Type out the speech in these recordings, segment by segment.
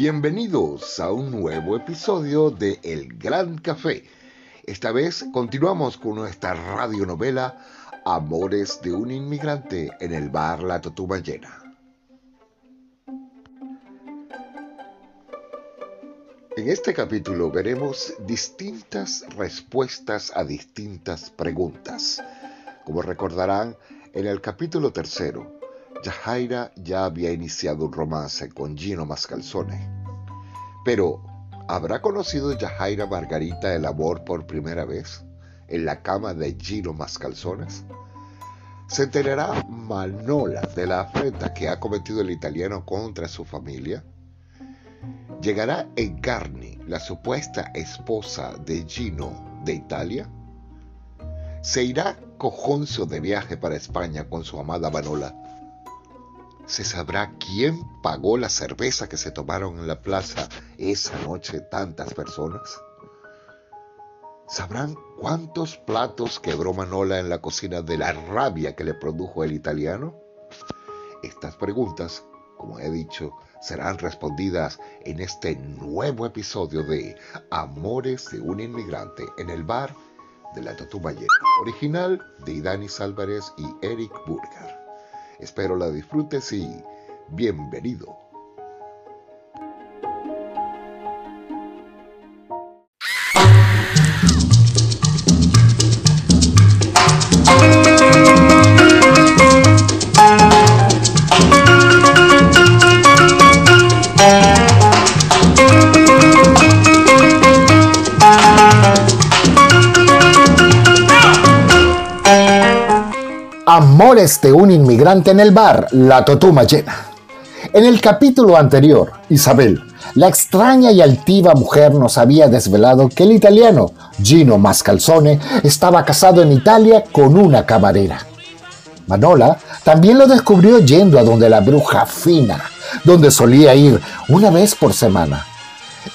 Bienvenidos a un nuevo episodio de El Gran Café. Esta vez continuamos con nuestra radionovela Amores de un inmigrante en el bar La Totumallena. En este capítulo veremos distintas respuestas a distintas preguntas. Como recordarán, en el capítulo tercero, Yajaira ya había iniciado un romance con Gino Mascalzone. Pero, ¿habrá conocido Yajaira Margarita el amor por primera vez en la cama de Gino Mascalzones? ¿Se enterará Manola de la afrenta que ha cometido el italiano contra su familia? ¿Llegará Encarni, la supuesta esposa de Gino de Italia? ¿Se irá Cojoncio de viaje para España con su amada Manola? ¿Se sabrá quién pagó la cerveza que se tomaron en la plaza esa noche tantas personas? ¿Sabrán cuántos platos quebró Manola en la cocina de la rabia que le produjo el italiano? Estas preguntas, como he dicho, serán respondidas en este nuevo episodio de Amores de un inmigrante en el bar de la Totumbayena, original de Idanis Álvarez y Eric Burger. Espero la disfrutes y bienvenido. Amores de un inmigrante en el bar, la totuma llena. En el capítulo anterior, Isabel, la extraña y altiva mujer nos había desvelado que el italiano Gino Mascalzone estaba casado en Italia con una camarera. Manola también lo descubrió yendo a donde la bruja fina, donde solía ir una vez por semana.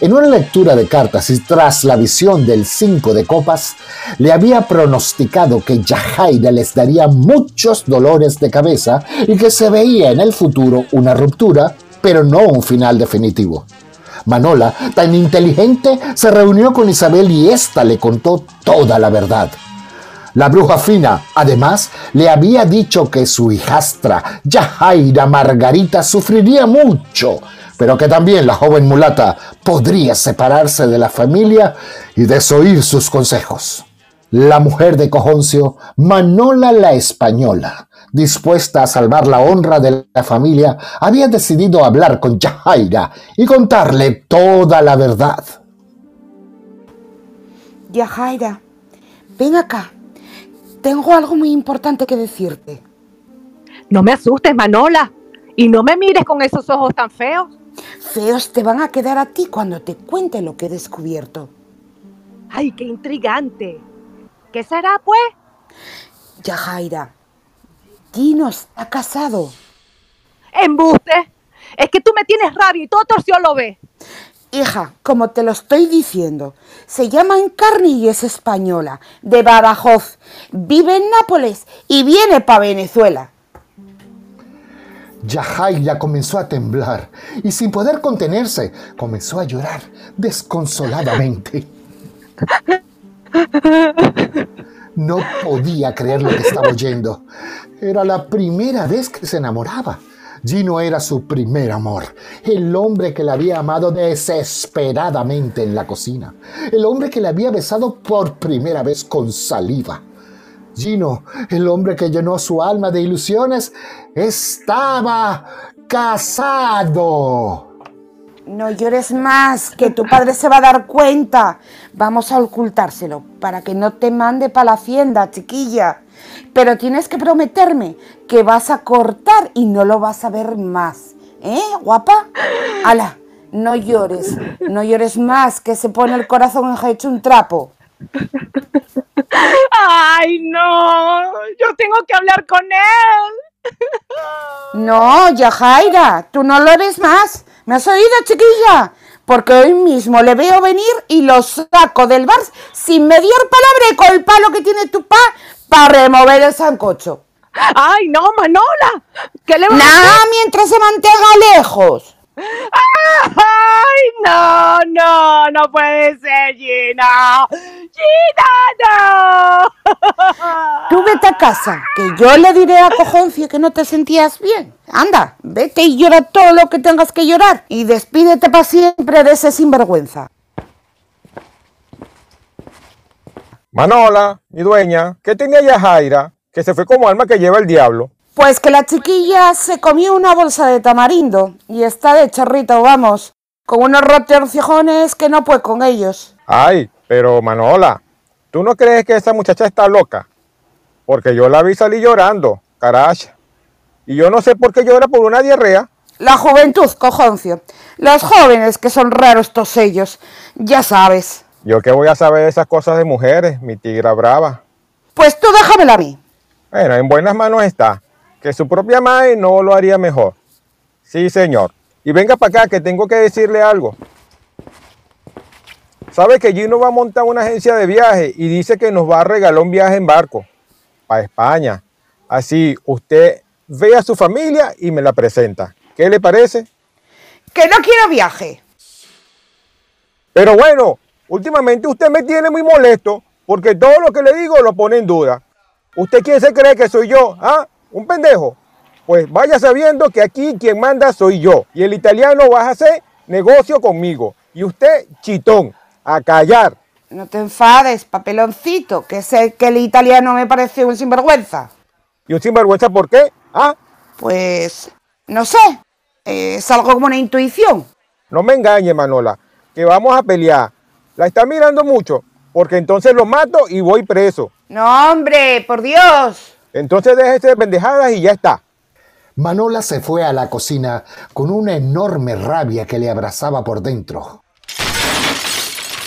En una lectura de cartas y tras la visión del cinco de copas, le había pronosticado que Yajaira les daría muchos dolores de cabeza y que se veía en el futuro una ruptura, pero no un final definitivo. Manola, tan inteligente, se reunió con Isabel y ésta le contó toda la verdad. La bruja fina, además, le había dicho que su hijastra, Yajaira Margarita, sufriría mucho pero que también la joven mulata podría separarse de la familia y desoír sus consejos. La mujer de Cojoncio, Manola la Española, dispuesta a salvar la honra de la familia, había decidido hablar con Yajaira y contarle toda la verdad. Yajaira, ven acá. Tengo algo muy importante que decirte. No me asustes, Manola. Y no me mires con esos ojos tan feos. Feos te van a quedar a ti cuando te cuente lo que he descubierto. ¡Ay, qué intrigante! ¿Qué será, pues? Yajaira, Gino está casado. ¡Embuste! Es que tú me tienes rabia y todo torció lo ve. Hija, como te lo estoy diciendo, se llama Encarni y es española, de Badajoz. Vive en Nápoles y viene para Venezuela. Yajaira comenzó a temblar y sin poder contenerse comenzó a llorar desconsoladamente. No podía creer lo que estaba oyendo. Era la primera vez que se enamoraba. Gino era su primer amor, el hombre que la había amado desesperadamente en la cocina, el hombre que le había besado por primera vez con saliva Gino, el hombre que llenó su alma de ilusiones, estaba casado. No llores más, que tu padre se va a dar cuenta. Vamos a ocultárselo para que no te mande para la hacienda, chiquilla. Pero tienes que prometerme que vas a cortar y no lo vas a ver más. ¿Eh, guapa? Ala, no llores, no llores más, que se pone el corazón hecho un trapo. ¡Ay, no! Yo tengo que hablar con él. No, Yajaira, tú no lo eres más. ¿Me has oído, chiquilla? Porque hoy mismo le veo venir y lo saco del bar sin medir palabra con el palo que tiene tu pa para remover el sancocho. ¡Ay, no, Manola! ¿Qué le Nada mientras se mantenga lejos. ¡Ay, no, no! ¡No puede ser, Gina! ¡Gina, no! Tú vete a casa, que yo le diré a Cojoncio que no te sentías bien. Anda, vete y llora todo lo que tengas que llorar y despídete para siempre de ese sinvergüenza. Manola, mi dueña, ¿qué tenía ya Jaira? Que se fue como alma que lleva el diablo. Pues que la chiquilla se comió una bolsa de tamarindo y está de chorrito, vamos, con unos rotorcijones que no puede con ellos. Ay, pero Manola, ¿tú no crees que esa muchacha está loca? Porque yo la vi salir llorando, caracha. Y yo no sé por qué llora por una diarrea. La juventud, cojoncio. Los jóvenes que son raros estos ellos, ya sabes. Yo qué voy a saber de esas cosas de mujeres, mi tigra brava. Pues tú déjamela a mí. Bueno, en buenas manos está. Que su propia madre no lo haría mejor. Sí, señor. Y venga para acá que tengo que decirle algo. ¿Sabe que Gino va a montar una agencia de viaje y dice que nos va a regalar un viaje en barco para España? Así usted ve a su familia y me la presenta. ¿Qué le parece? Que no quiero viaje. Pero bueno, últimamente usted me tiene muy molesto porque todo lo que le digo lo pone en duda. ¿Usted quién se cree que soy yo? ¿Ah? ¿Un pendejo? Pues vaya sabiendo que aquí quien manda soy yo. Y el italiano va a hacer negocio conmigo. Y usted, chitón, a callar. No te enfades, papeloncito, que sé que el italiano me parece un sinvergüenza. ¿Y un sinvergüenza por qué? ¿Ah? Pues, no sé, es algo como una intuición. No me engañe, Manola, que vamos a pelear. La está mirando mucho, porque entonces lo mato y voy preso. No, hombre, por Dios. Entonces déjese de pendejadas y ya está. Manola se fue a la cocina con una enorme rabia que le abrazaba por dentro.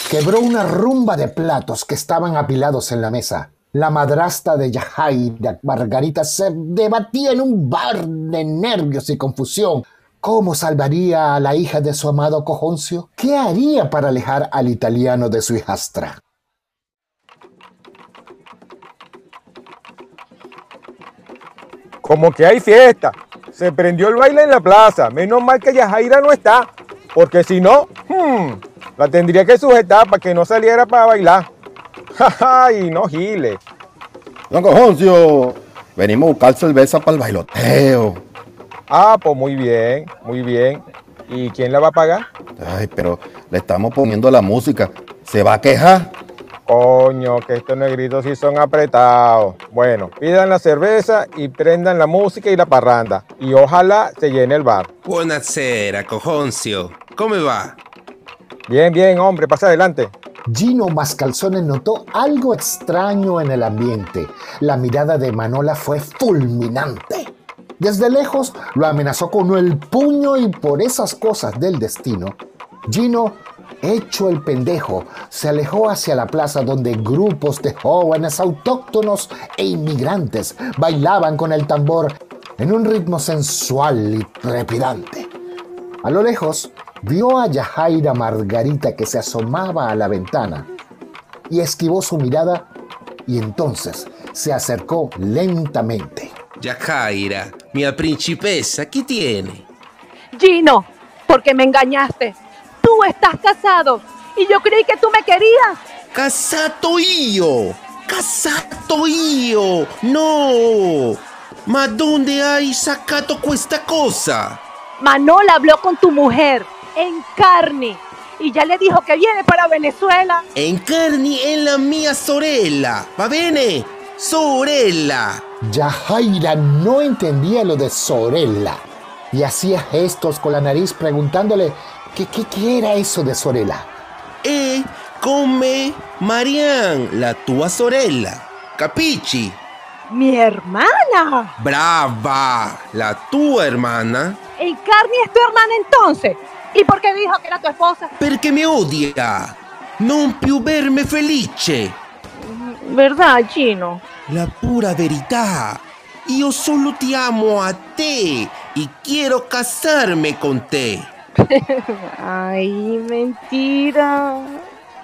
Quebró una rumba de platos que estaban apilados en la mesa. La madrastra de Yajaira, Margarita, se debatía en un bar de nervios y confusión. ¿Cómo salvaría a la hija de su amado Cojoncio? ¿Qué haría para alejar al italiano de su hijastra? Como que hay fiesta. Se prendió el baile en la plaza. Menos mal que Yajaira no está. Porque si no, hmm, la tendría que sujetar para que no saliera para bailar. Ay, no gile. Don Cojoncio, venimos a buscar cerveza para el bailoteo. Ah, pues muy bien, muy bien. ¿Y quién la va a pagar? Ay, pero le estamos poniendo la música. ¿Se va a quejar? Coño, que estos negritos sí son apretados. Bueno, pidan la cerveza y prendan la música y la parranda. Y ojalá se llene el bar. Buonasera, Cojoncio. ¿Cómo va? Bien, bien, hombre, pasa adelante. Gino Mascalzones notó algo extraño en el ambiente. La mirada de Manola fue fulminante. Desde lejos lo amenazó con el puño y por esas cosas del destino, Gino, hecho el pendejo, se alejó hacia la plaza donde grupos de jóvenes autóctonos e inmigrantes bailaban con el tambor en un ritmo sensual y trepidante. A lo lejos, vio a Yajaira Margarita que se asomaba a la ventana y esquivó su mirada y entonces se acercó lentamente. Yajaira, mia principessa, ¿qué tiene? Gino, porque me engañaste. Estás casado y yo creí que tú me querías. Casato io! Casato io! No! Ma dónde hai saccato questa cosa? Manola habló con tu mujer en carne y ya le dijo que viene para Venezuela. Encarni è la mia sorella, va bene? Sorella! Yajaira no entendía lo de Sorella y hacía gestos con la nariz preguntándole que qué qué era eso de Sorella. E come Marianne, la tua sorella. Capisci? Mi hermana. Brava! La tua hermana. En carne es tu hermana entonces. ¿Y por qué dijo que era tu esposa? Perché mi odia! Non più verme felice! ¿Verdad, Gino? La pura verità! Io solo ti amo a te y quiero casarme con te. Ay, mentira.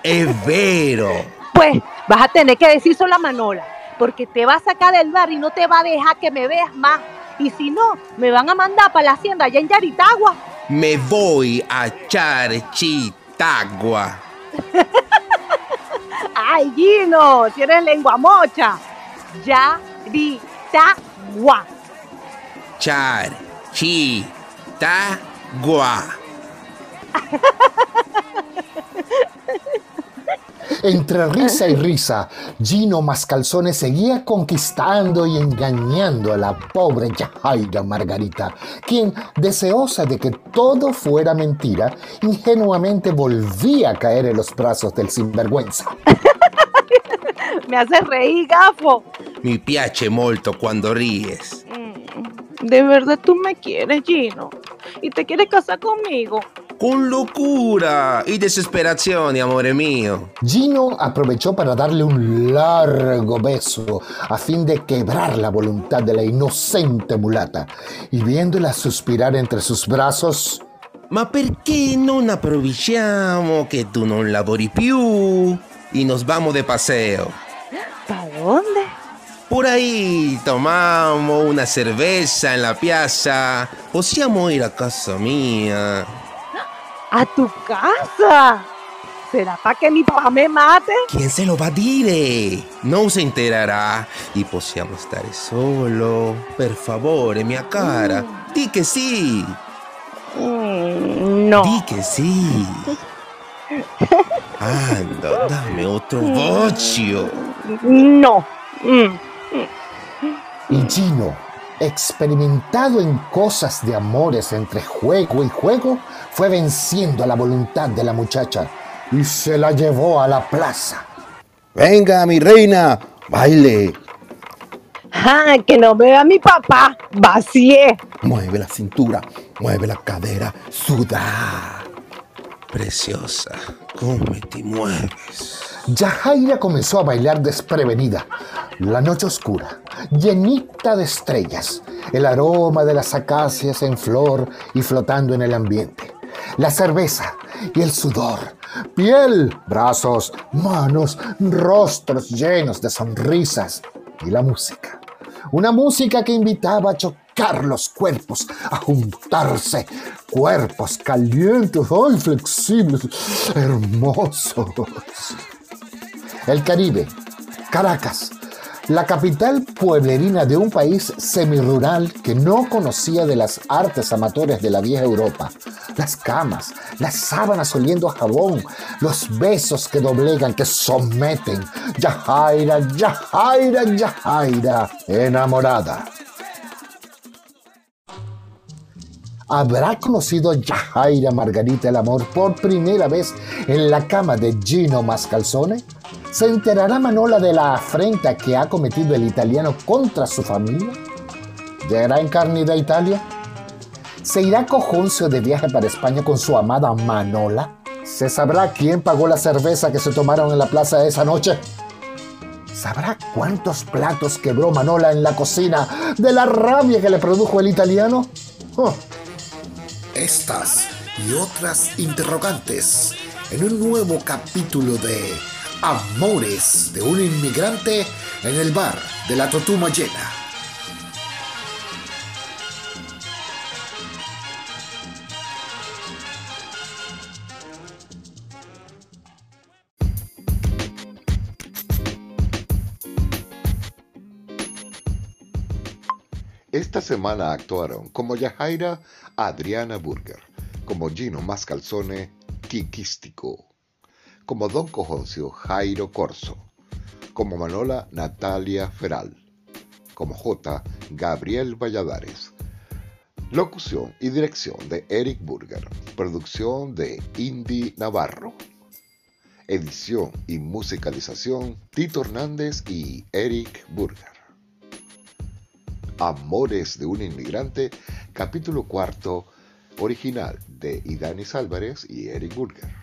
È vero! Pues vas a tener que decir solo a Manola, porque te va a sacar del bar y no te va a dejar que me veas más. Y si no, me van a mandar para la hacienda allá en Yaritagua. me voy a Charchitagua. Ay, Gino, tienes lengua mocha. Ya, di, ta, gua. Charchitagua. Entre risa y risa, Gino Mascalzone seguía conquistando y engañando a la pobre Yajaira Margarita, quien, deseosa de que todo fuera mentira, ingenuamente volvía a caer en los brazos del sinvergüenza. Me haces reír, gafo. Mi piace molto cuando ríes. De verdad tú me quieres, Gino. Y te quieres casar conmigo. Con locura y desesperación, amore mío. Gino aprovechó para darle un largo beso a fin de quebrar la voluntad de la inocente mulata y viéndola suspirar entre sus brazos, Ma perché non aprovecchiamo che tu non lavori più y nos vamos de paseo? ¿Para dónde? Por ahí tomamos una cerveza en la piazza. Possiamo ir a casa mía. ¿A tu casa? ¿Será para que mi papá me mate? ¿Quién se lo va a dire? Non se enterará y possiamo stare solo. Per favore, mia cara. Di che sì. Mm, no. Di che sì. Anda, dame otro bocio. No. Mm. y Gino, experimentado en cosas de amores entre juego y juego, fue venciendo la voluntad de la muchacha y se la llevó a la plaza. Venga, mi reina, baile. Ah, que no vea a mi papá. Vacié. Mueve la cintura, mueve la cadera, suda. Preciosa, ¿cómo te mueves? Yajaira comenzó a bailar desprevenida. La noche oscura, llenita de estrellas, el aroma de las acacias en flor y flotando en el ambiente, la cerveza y el sudor, piel, brazos, manos, rostros llenos de sonrisas y la música. Una música que invitaba a chocar los cuerpos, a juntarse, cuerpos calientes, ay, flexibles, hermosos. El Caribe, Caracas, la capital pueblerina de un país semirural que no conocía de las artes amatores de la vieja Europa. Las camas, las sábanas oliendo a jabón, los besos que doblegan, que someten. Yajaira, Yajaira, Yajaira, enamorada. ¿Habrá conocido Yajaira Margarita el amor por primera vez en la cama de Gino Mascalzone? ¿Se enterará Manola de la afrenta que ha cometido el italiano contra su familia? ¿Llegará en carne de Italia? ¿Se irá Cojoncio de viaje para España con su amada Manola? ¿Se sabrá quién pagó la cerveza que se tomaron en la plaza esa noche? ¿Sabrá cuántos platos quebró Manola en la cocina de la rabia que le produjo el italiano? Oh. Estas y otras interrogantes en un nuevo capítulo de Amores de un inmigrante en el bar de la Totuma Llena. Esta semana actuaron como Yajaira Adriana Burger, como Gino Mascalzone Quiquístico, como Don Cojoncio Jairo Corso, como Manola Natalia Feral, como J Gabriel Valladares. Locución y dirección de Eric Burger. Producción de Indy Navarro. Edición y musicalización Tito Hernández y Eric Burger. Amores de un inmigrante, capítulo cuarto, original de Idanis Álvarez y Eric Burger.